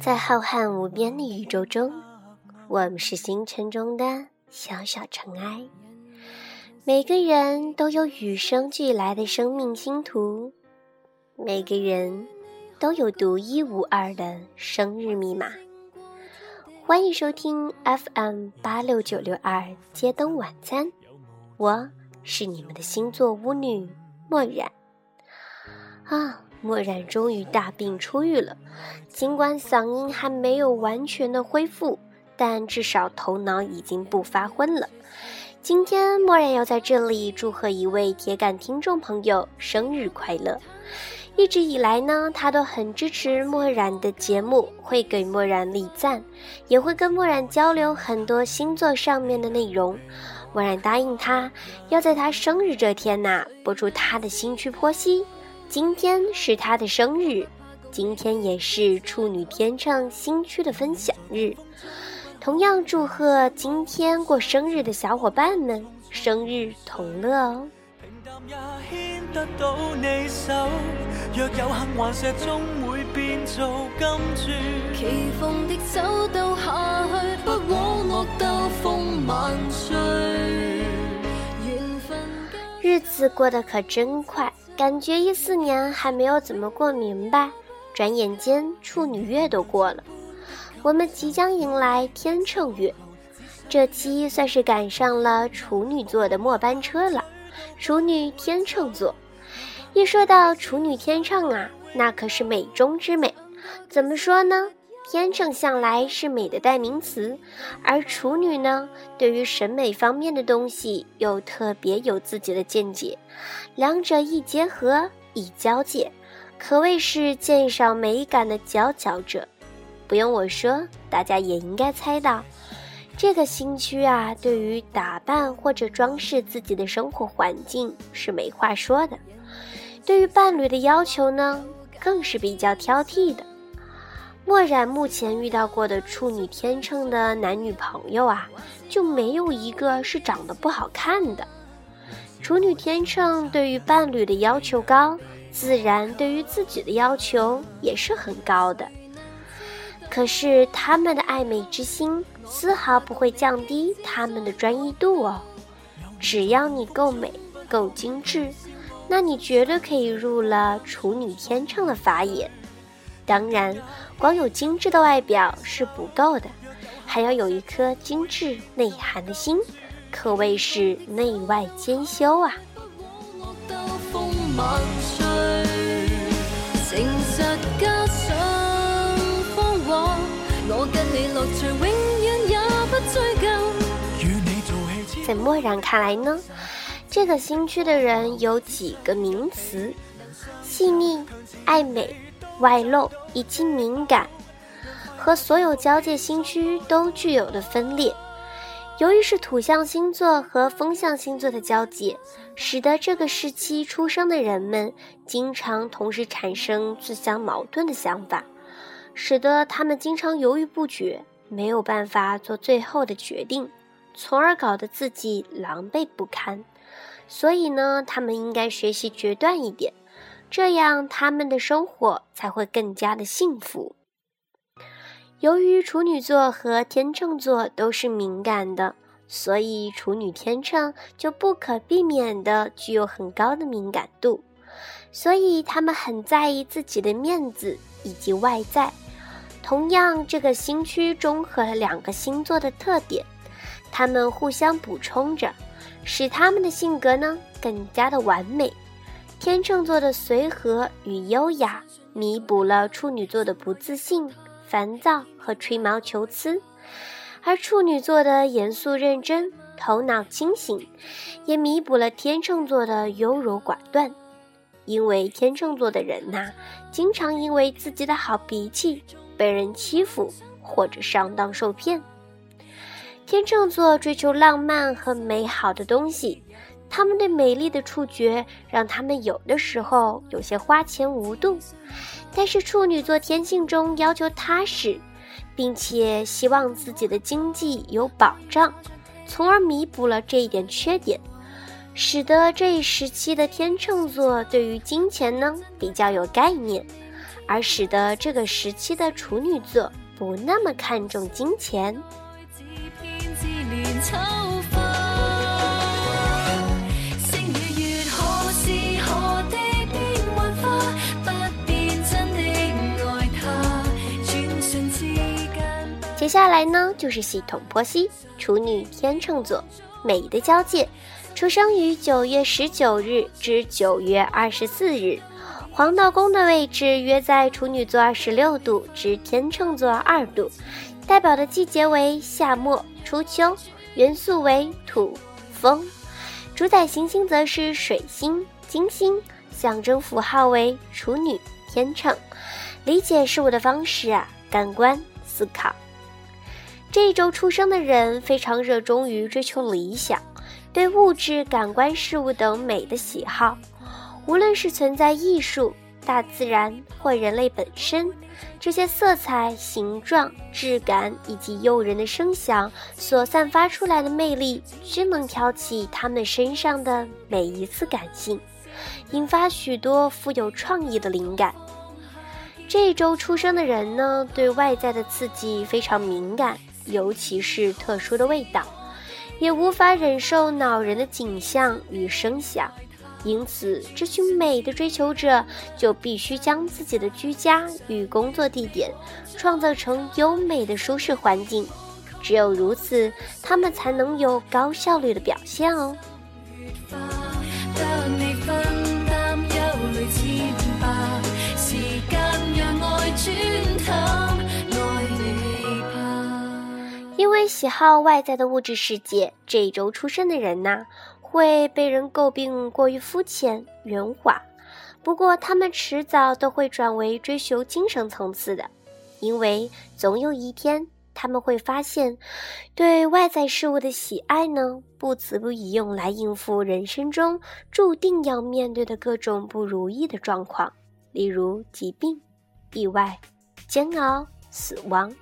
在浩瀚无边的宇宙中，我们是星辰中的小小尘埃。每个人都有与生俱来的生命星图，每个人都有独一无二的生日密码。欢迎收听 FM 八六九六二街灯晚餐，我是你们的星座巫女墨染。啊，墨染终于大病初愈了，尽管嗓音还没有完全的恢复，但至少头脑已经不发昏了。今天墨染要在这里祝贺一位铁杆听众朋友生日快乐。一直以来呢，他都很支持墨染的节目，会给墨染立赞，也会跟墨染交流很多星座上面的内容。墨染答应他，要在他生日这天呐，播出他的新区剖析。今天是他的生日，今天也是处女天秤新区的分享日。同样祝贺今天过生日的小伙伴们生日同乐哦！日子过得可真快，感觉一四年还没有怎么过明白，转眼间处女月都过了。我们即将迎来天秤月，这期算是赶上了处女座的末班车了。处女天秤座，一说到处女天秤啊，那可是美中之美。怎么说呢？天秤向来是美的代名词，而处女呢，对于审美方面的东西又特别有自己的见解。两者一结合，一交界，可谓是鉴赏美感的佼佼者。不用我说，大家也应该猜到，这个新区啊，对于打扮或者装饰自己的生活环境是没话说的。对于伴侣的要求呢，更是比较挑剔的。墨染目前遇到过的处女天秤的男女朋友啊，就没有一个是长得不好看的。处女天秤对于伴侣的要求高，自然对于自己的要求也是很高的。可是他们的爱美之心丝毫不会降低他们的专一度哦。只要你够美、够精致，那你绝对可以入了处女天秤的法眼。当然，光有精致的外表是不够的，还要有一颗精致内涵的心，可谓是内外兼修啊。在漠然看来呢，这个新区的人有几个名词：细腻、爱美、外露以及敏感，和所有交界星区都具有的分裂。由于是土象星座和风象星座的交界，使得这个时期出生的人们经常同时产生自相矛盾的想法。使得他们经常犹豫不决，没有办法做最后的决定，从而搞得自己狼狈不堪。所以呢，他们应该学习决断一点，这样他们的生活才会更加的幸福。由于处女座和天秤座都是敏感的，所以处女天秤就不可避免的具有很高的敏感度，所以他们很在意自己的面子以及外在。同样，这个星区中和了两个星座的特点，它们互相补充着，使他们的性格呢更加的完美。天秤座的随和与优雅，弥补了处女座的不自信、烦躁和吹毛求疵；而处女座的严肃认真、头脑清醒，也弥补了天秤座的优柔寡断。因为天秤座的人呐，经常因为自己的好脾气。被人欺负或者上当受骗，天秤座追求浪漫和美好的东西，他们对美丽的触觉让他们有的时候有些花钱无度。但是处女座天性中要求踏实，并且希望自己的经济有保障，从而弥补了这一点缺点，使得这一时期的天秤座对于金钱呢比较有概念。而使得这个时期的处女座不那么看重金钱。接下来呢，就是系统剖析处女天秤座美的交界，出生于九月十九日至九月二十四日，黄道宫的位置约在处女座二十六度至天秤座二度，代表的季节为夏末初秋，元素为土风，主宰行星则是水星、金星，象征符号为处女天秤。理解事物的方式啊，感官思考。这一周出生的人非常热衷于追求理想，对物质、感官事物等美的喜好，无论是存在艺术、大自然或人类本身，这些色彩、形状、质感以及诱人的声响所散发出来的魅力，均能挑起他们身上的每一次感性，引发许多富有创意的灵感。这一周出生的人呢，对外在的刺激非常敏感。尤其是特殊的味道，也无法忍受恼人的景象与声响，因此，这群美的追求者就必须将自己的居家与工作地点创造成优美的舒适环境。只有如此，他们才能有高效率的表现哦。因为喜好外在的物质世界，这一周出生的人呐，会被人诟病过于肤浅圆滑。不过，他们迟早都会转为追求精神层次的，因为总有一天他们会发现，对外在事物的喜爱呢，不足以用来应付人生中注定要面对的各种不如意的状况，例如疾病、意外、煎熬、死亡。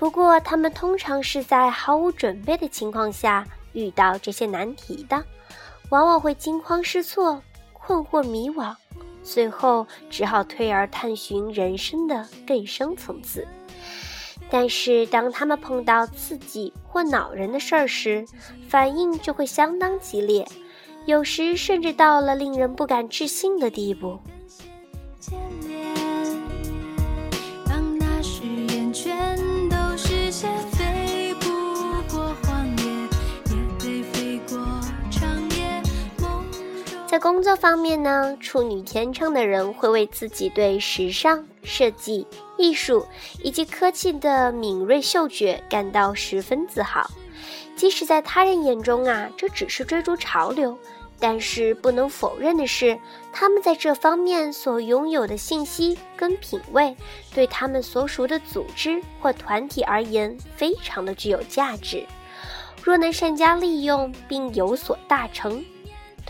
不过，他们通常是在毫无准备的情况下遇到这些难题的，往往会惊慌失措、困惑迷惘，最后只好退而探寻人生的更深层次。但是，当他们碰到刺激或恼人的事儿时，反应就会相当激烈，有时甚至到了令人不敢置信的地步。在工作方面呢，处女天秤的人会为自己对时尚、设计、艺术以及科技的敏锐嗅觉感到十分自豪。即使在他人眼中啊，这只是追逐潮流，但是不能否认的是，他们在这方面所拥有的信息跟品味，对他们所属的组织或团体而言，非常的具有价值。若能善加利用并有所大成。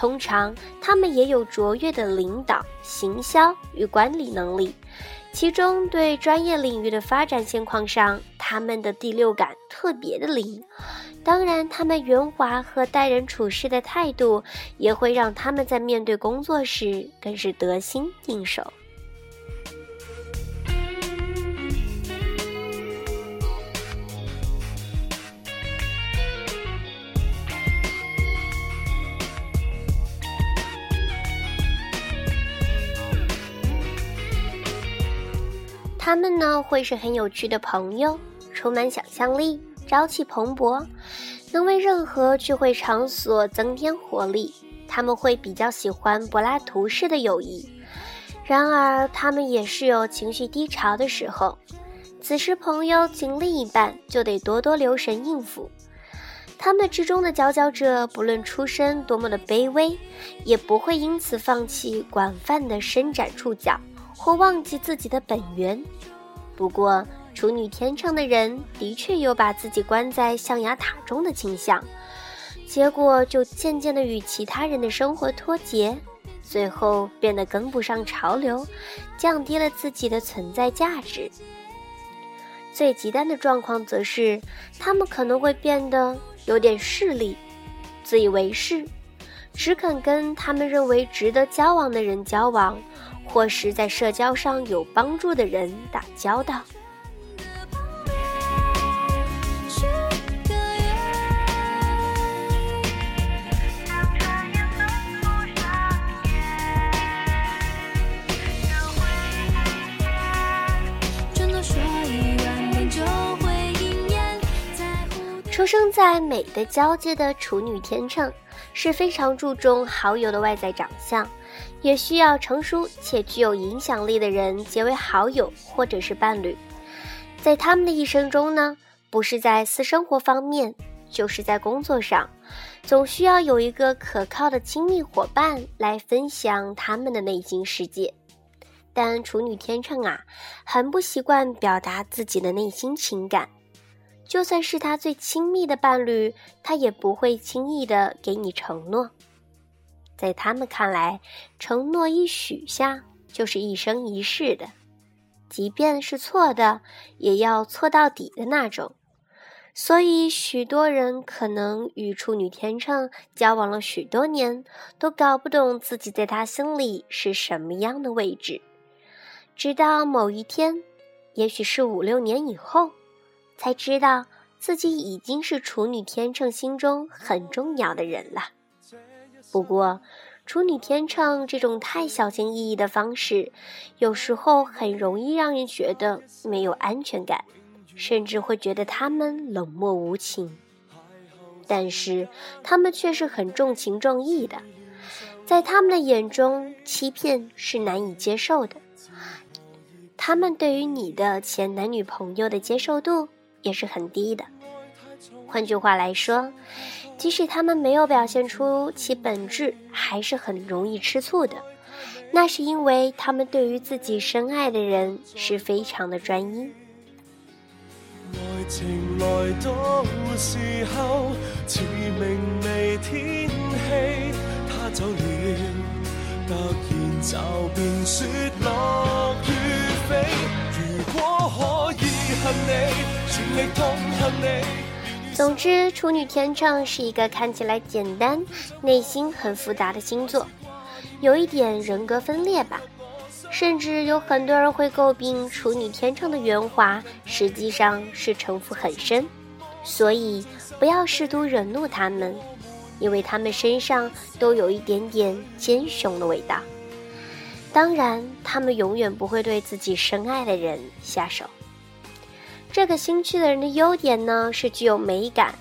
通常，他们也有卓越的领导、行销与管理能力，其中对专业领域的发展现况上，他们的第六感特别的灵。当然，他们圆滑和待人处事的态度，也会让他们在面对工作时更是得心应手。他们呢会是很有趣的朋友，充满想象力，朝气蓬勃，能为任何聚会场所增添活力。他们会比较喜欢柏拉图式的友谊，然而他们也是有情绪低潮的时候，此时朋友仅另一半就得多多留神应付。他们之中的佼佼者，不论出身多么的卑微，也不会因此放弃广泛的伸展触角。或忘记自己的本源。不过，处女天秤的人的确有把自己关在象牙塔中的倾向，结果就渐渐的与其他人的生活脱节，最后变得跟不上潮流，降低了自己的存在价值。最极端的状况则是，他们可能会变得有点势利，自以为是，只肯跟他们认为值得交往的人交往。或是在社交上有帮助的人打交道。出生在美的交界的处女天秤，是非常注重好友的外在长相，也需要成熟且具有影响力的人结为好友或者是伴侣。在他们的一生中呢，不是在私生活方面，就是在工作上，总需要有一个可靠的亲密伙伴来分享他们的内心世界。但处女天秤啊，很不习惯表达自己的内心情感。就算是他最亲密的伴侣，他也不会轻易的给你承诺。在他们看来，承诺一许下就是一生一世的，即便是错的，也要错到底的那种。所以，许多人可能与处女天秤交往了许多年，都搞不懂自己在他心里是什么样的位置，直到某一天，也许是五六年以后。才知道自己已经是处女天秤心中很重要的人了。不过，处女天秤这种太小心翼翼的方式，有时候很容易让人觉得没有安全感，甚至会觉得他们冷漠无情。但是，他们却是很重情重义的，在他们的眼中，欺骗是难以接受的。他们对于你的前男女朋友的接受度。也是很低的。换句话来说，即使他们没有表现出其本质，还是很容易吃醋的。那是因为他们对于自己深爱的人是非常的专一。爱情来到时候，似明媚天气，他走了，突然骤变雪落雨飞。如果可以恨你。总之，处女天秤是一个看起来简单、内心很复杂的星座，有一点人格分裂吧。甚至有很多人会诟病处女天秤的圆滑，实际上是城府很深。所以，不要试图惹怒他们，因为他们身上都有一点点奸雄的味道。当然，他们永远不会对自己深爱的人下手。这个星区的人的优点呢是具有美感、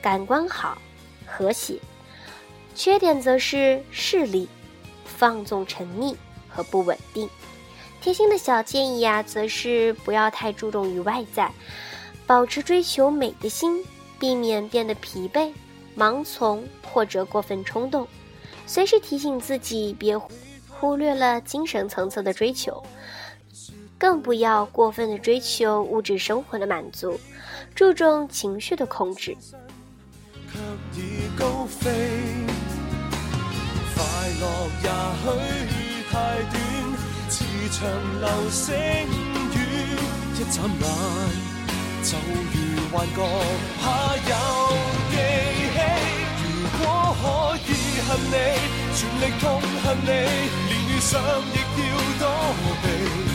感官好、和谐；缺点则是势利、放纵、沉溺和不稳定。贴心的小建议啊，则是不要太注重于外在，保持追求美的心，避免变得疲惫、盲从或者过分冲动。随时提醒自己，别忽略了精神层次的追求。更不要过分的追求物质生活的满足，注重情绪的控制。快乐也许太短，似长流星雨，一眨眼就如幻觉，怕有记起。如果可以恨你，全力痛恨你，连遇上亦要躲避。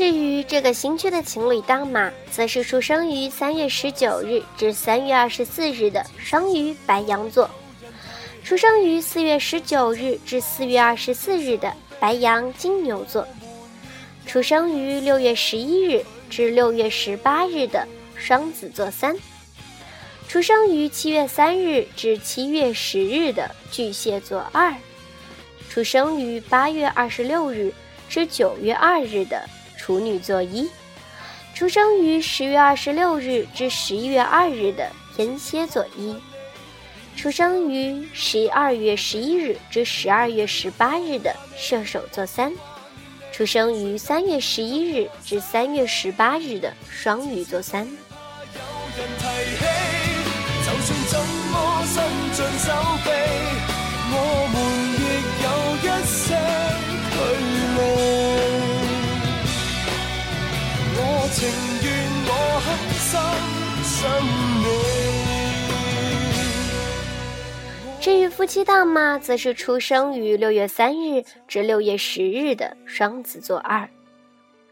至于这个新区的情侣档嘛，则是出生于三月十九日至三月二十四日的双鱼、白羊座，出生于四月十九日至四月二十四日的白羊、金牛座，出生于六月十一日至六月十八日的双子座三，出生于七月三日至七月十日的巨蟹座二，出生于八月二十六日至九月二日的。处女座一，出生于十月二十六日至十一月二日的天蝎座一，出生于十二月十一日至十二月十八日的射手座三，出生于三月十一日至三月十八日的双鱼座三。情愿我狠心至于夫妻档嘛，则是出生于六月三日至六月十日的双子座二，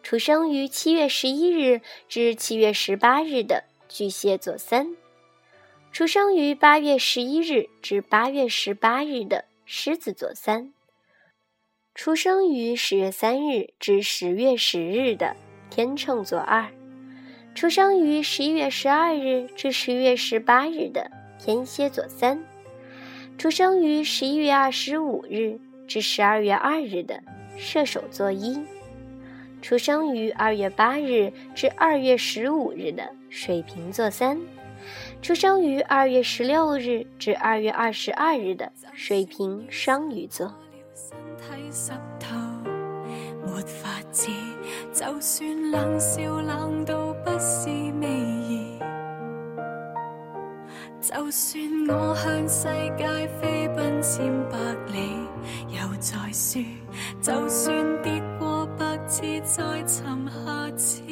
出生于七月十一日至七月十八日的巨蟹座三，出生于八月十一日至八月十八日的狮子座三，出生于十月三日至十月十日的天秤座二，出生于十一月十二日至十一月十八日的天蝎座三。出生于十一月二十五日至十二月二日的射手座一，出生于二月八日至二月十五日的水瓶座三，出生于二月十六日至二月二十二日的水瓶双鱼座没法子。就算冷笑冷到不是味，就算我向世界飞奔千百里，又再输；就算跌过百次，再寻下次，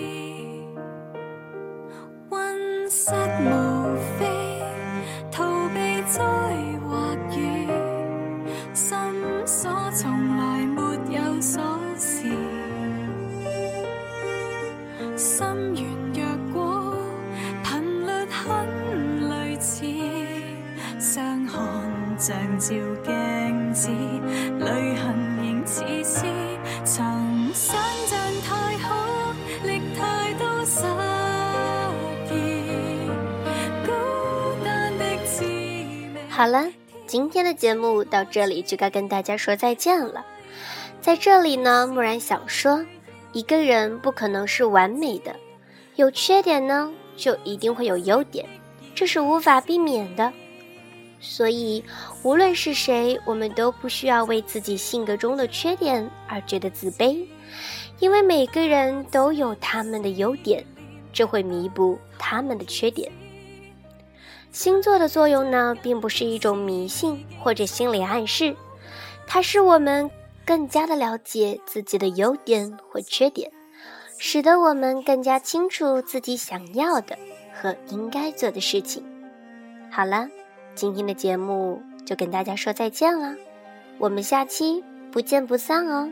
好了，今天的节目到这里就该跟大家说再见了。在这里呢，木然想说，一个人不可能是完美的，有缺点呢，就一定会有优点，这是无法避免的。所以，无论是谁，我们都不需要为自己性格中的缺点而觉得自卑，因为每个人都有他们的优点，这会弥补他们的缺点。星座的作用呢，并不是一种迷信或者心理暗示，它是我们更加的了解自己的优点或缺点，使得我们更加清楚自己想要的和应该做的事情。好了。今天的节目就跟大家说再见了，我们下期不见不散哦。